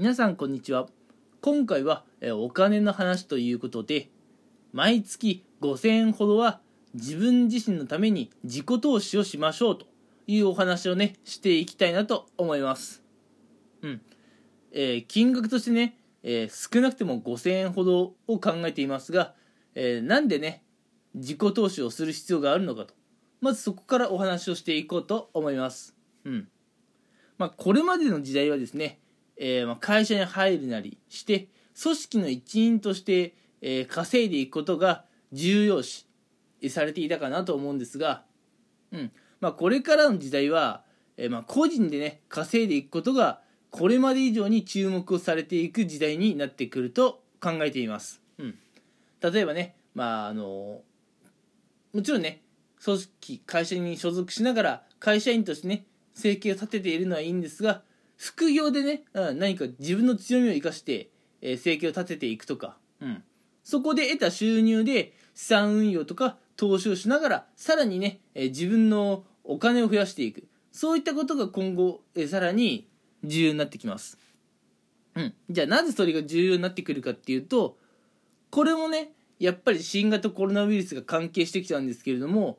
皆さんこんにちは。今回はお金の話ということで毎月5000円ほどは自分自身のために自己投資をしましょうというお話をねしていきたいなと思います。うん。えー、金額としてね、えー、少なくても5000円ほどを考えていますが、えー、なんでね自己投資をする必要があるのかと。まずそこからお話をしていこうと思います。うん。まあ、これまでの時代はですね、えー、まあ会社に入るなりして組織の一員として、えー、稼いでいくことが重要視されていたかなと思うんですが、うんまあ、これからの時代は、えー、まあ個人でね稼いでいくことがこれまで以上に注目をされていく時代になってくると考えています。うん、例えばね、まああのもちろんね組織会社に所属しながら会社員としてね生計を立てているのはいいんですが副業でね、うん、何か自分の強みを生かして、えー、生計を立てていくとか、うん、そこで得た収入で資産運用とか投資をしながらさらにね、えー、自分のお金を増やしていく。そういったことが今後、えー、さらに重要になってきます、うん、じゃあなぜそれが重要になってくるかっていうとこれもねやっぱり新型コロナウイルスが関係してきたんですけれども、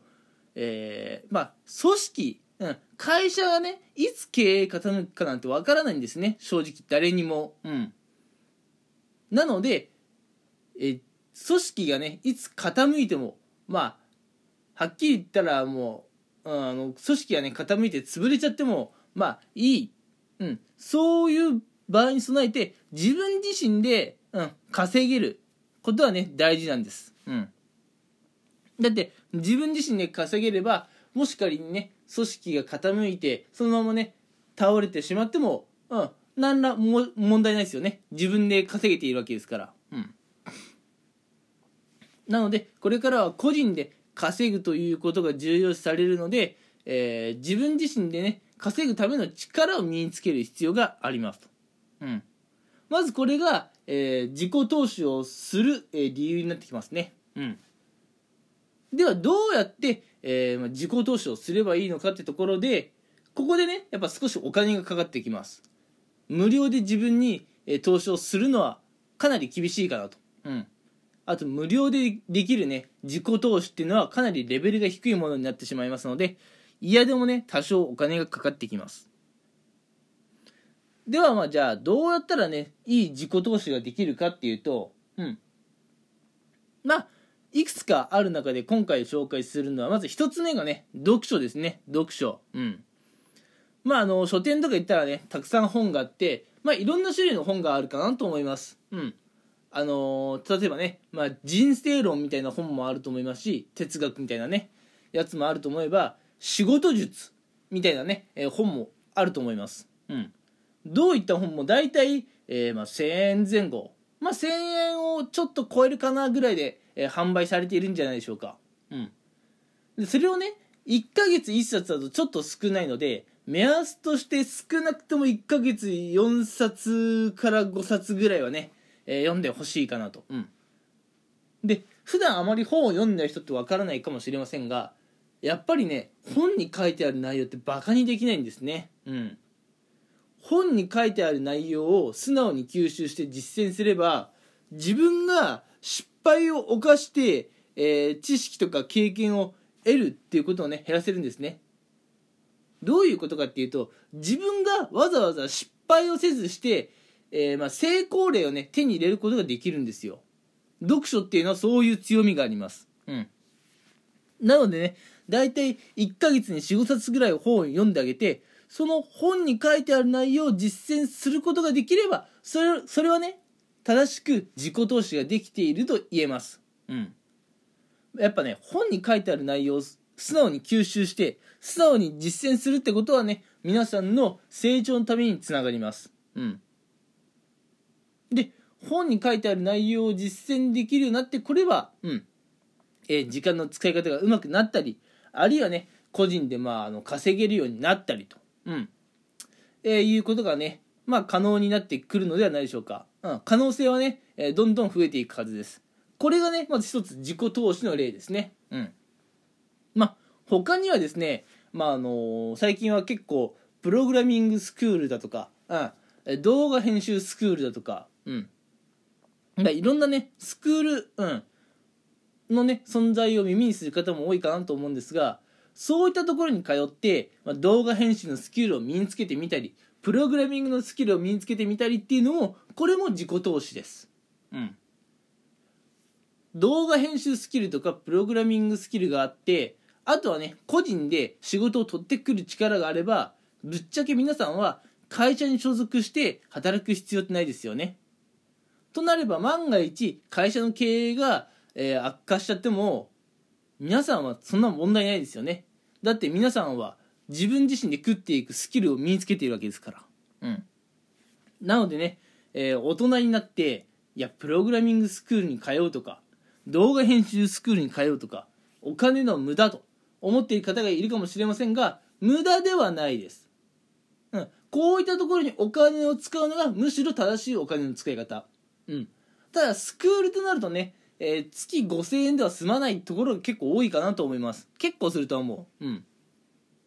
えー、まあ組織うん、会社がねいつ経営傾くかなんてわからないんですね。正直誰にも、うん、なのでえ組織がねいつ傾いてもまあはっきり言ったらもう、うん、あの組織がね傾いて潰れちゃってもまあいい、うん、そういう場合に備えて自分自身で、うん、稼げることはね大事なんです、うん、だって自分自身で稼げればもし仮にね組織が傾いてそのままね倒れてしまっても、うん、何らも問題ないですよね。自分で稼げているわけですから、うん、なのでこれからは個人で稼ぐということが重要視されるので、えー、自分自身でね稼ぐための力を身につける必要がありますと、うん、まずこれが、えー、自己投資をする、えー、理由になってきますね、うん、ではどうやってえー、まあ、自己投資をすればいいのかってところでここでねやっぱ少しお金がかかってきます。無料で自分に、投資をするのはかなり厳しいかなと。うん。あと無料でできるね自己投資っていうのはかなりレベルが低いものになってしまいますので嫌でもね多少お金がかかってきます。ではまあじゃあどうやったらねいい自己投資ができるかっていうとうん。まあいくつかある中で今回紹介するのはまず1つ目がね読書ですね。読書。うん。まああの書店とか行ったらねたくさん本があってまあいろんな種類の本があるかなと思います。うん。あのー、例えばね、まあ、人生論みたいな本もあると思いますし哲学みたいなねやつもあると思えば仕事術みたいなね、えー、本もあると思います。うん。どういった本も大体、えーまあ、1000円前後まあ1000円をちょっと超えるかなぐらいでえー、販売されているんじゃないでしょうか。うん。でそれをね、1ヶ月1冊だとちょっと少ないので、目安として少なくとも1ヶ月4冊から5冊ぐらいはね、えー、読んでほしいかなと。うん。で、普段あまり本を読んでない人ってわからないかもしれませんが、やっぱりね、本に書いてある内容ってバカにできないんですね。うん。本に書いてある内容を素直に吸収して実践すれば、自分が失敗を犯して、えー、知識とか経験を得るっていうことをね減らせるんですね。どういうことかっていうと自分がわざわざ失敗をせずして、えー、まあ、成功例をね手に入れることができるんですよ。読書っていうのはそういう強みがあります。うん。なのでね大体1ヶ月に45冊ぐらい本を読んであげてその本に書いてある内容を実践することができればそれそれはね正しく自己投資ができていると言えます。うん。やっぱね、本に書いてある内容を素直に吸収して、素直に実践するってことはね、皆さんの成長のためにつながります。うん。で、本に書いてある内容を実践できるようになってくれば、うん。えー、時間の使い方が上手くなったり、あるいはね、個人でまあ、あの、稼げるようになったりと。うん。えー、いうことがね、まあ、可能になってくるのではないでしょうか。うん、可能性はね、えー、どんどん増えていくはずです。これがね、まず一つ自己投資の例ですね。うん。まあ、他にはですね、まあ、あのー、最近は結構、プログラミングスクールだとか、うん、動画編集スクールだとかうんだいろんなねスクール、うん、のね存在を耳にする方も多いかなと思うんですがそういったところに通って、まあ、動画編集のスキルを身につけてみたりプログラミングのスキルを身につけてみたりっていうのもこれも自己投資です。うん。動画編集スキルとかプログラミングスキルがあってあとはね個人で仕事を取ってくる力があればぶっちゃけ皆さんは会社に所属して働く必要ってないですよね。となれば万が一会社の経営が、えー、悪化しちゃっても皆さんはそんな問題ないですよねだって皆さんは自分自身で食っていくスキルを身につけているわけですから。うん。なのでね、えー、大人になっていやプログラミングスクールに通うとか動画編集スクールに通うとかお金の無駄と思っている方がいるかもしれませんが無駄ではないです、うん、こういったところにお金を使うのがむしろ正しいお金の使い方、うん、ただスクールとなるとね、えー、月5000円では済まないところが結構多いかなと思います。結構するとは思う、うん、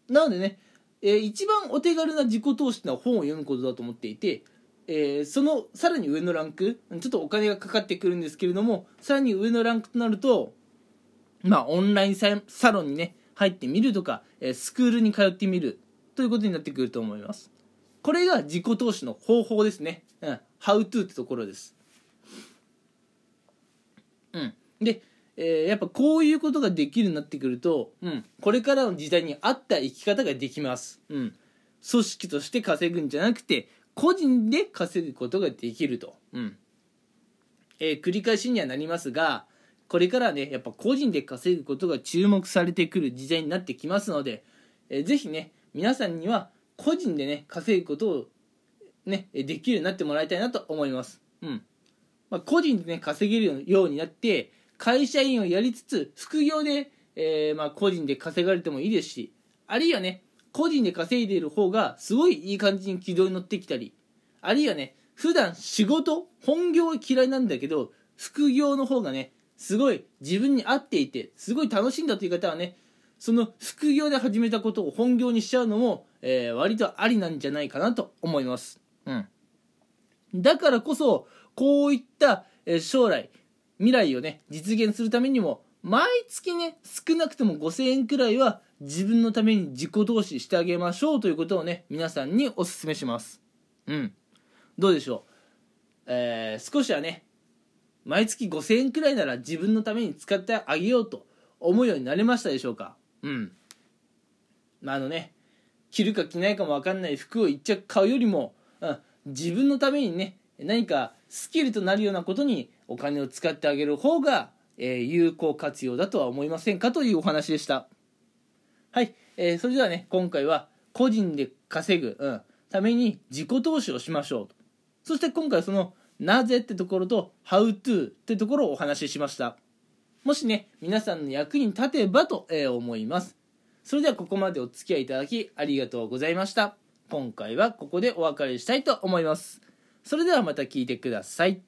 なのでね、えー、一番お手軽な自己投資のは本を読むことだと思っていてえー、そのさらに上のランクちょっとお金がかかってくるんですけれどもさらに上のランクとなるとまあオンラインサロンにね入ってみるとか、え、スクールに通ってみるということになってくると思います。これが自己投資の方法ですね、うん、How to ってところですうんで、えー、やっぱこういうことができるようになってくると、うん、これからの時代に合った生き方ができます。うん。組織として稼ぐんじゃなくて個人で稼ぐことができると、うん。えー、繰り返しにはなりますがこれからねやっぱ個人で稼ぐことが注目されてくる時代になってきますので、えー、ぜひね皆さんには個人でね稼ぐことをねできるようになってもらいたいなと思います、うん。まあ、個人でね稼げるようになって会社員をやりつつ副業で、えー、まあ、個人で稼がれてもいいですしあるいはね個人で稼いでいる方がすごいいい感じに軌道に乗ってきたりあるいはね普段仕事本業は嫌いなんだけど副業の方がねすごい自分に合っていてすごい楽しいんだという方はねその副業で始めたことを本業にしちゃうのも、えー、割とありなんじゃないかなと思います。うん。だからこそ、こういった、えー、将来、未来をね、実現するためにも、毎月ね、少なくとも5000円くらいは自分のために自己投資してあげましょうということをね皆さんにお勧めします。うん。どうでしょう？えー、少しはね毎月5000円くらいなら自分のために使ってあげようと思うようになれましたでしょうか？うん。まああのね着るか着ないかも分かんない服を一着買うよりも、うん、自分のためにね何かスキルとなるようなことにお金を使ってあげる方が、えー、有効活用だとは思いませんかというお話でした。はい、えー、それではね今回は個人で稼ぐ、うん、ために自己投資をしましょうと。そして今回はそのなぜってところと How to ってところをお話ししました。もしね皆さんの役に立てばと、えー、思います。それではここまでお付き合いいただきありがとうございました。今回はここでお別れしたいと思います。それではまた聞いてください。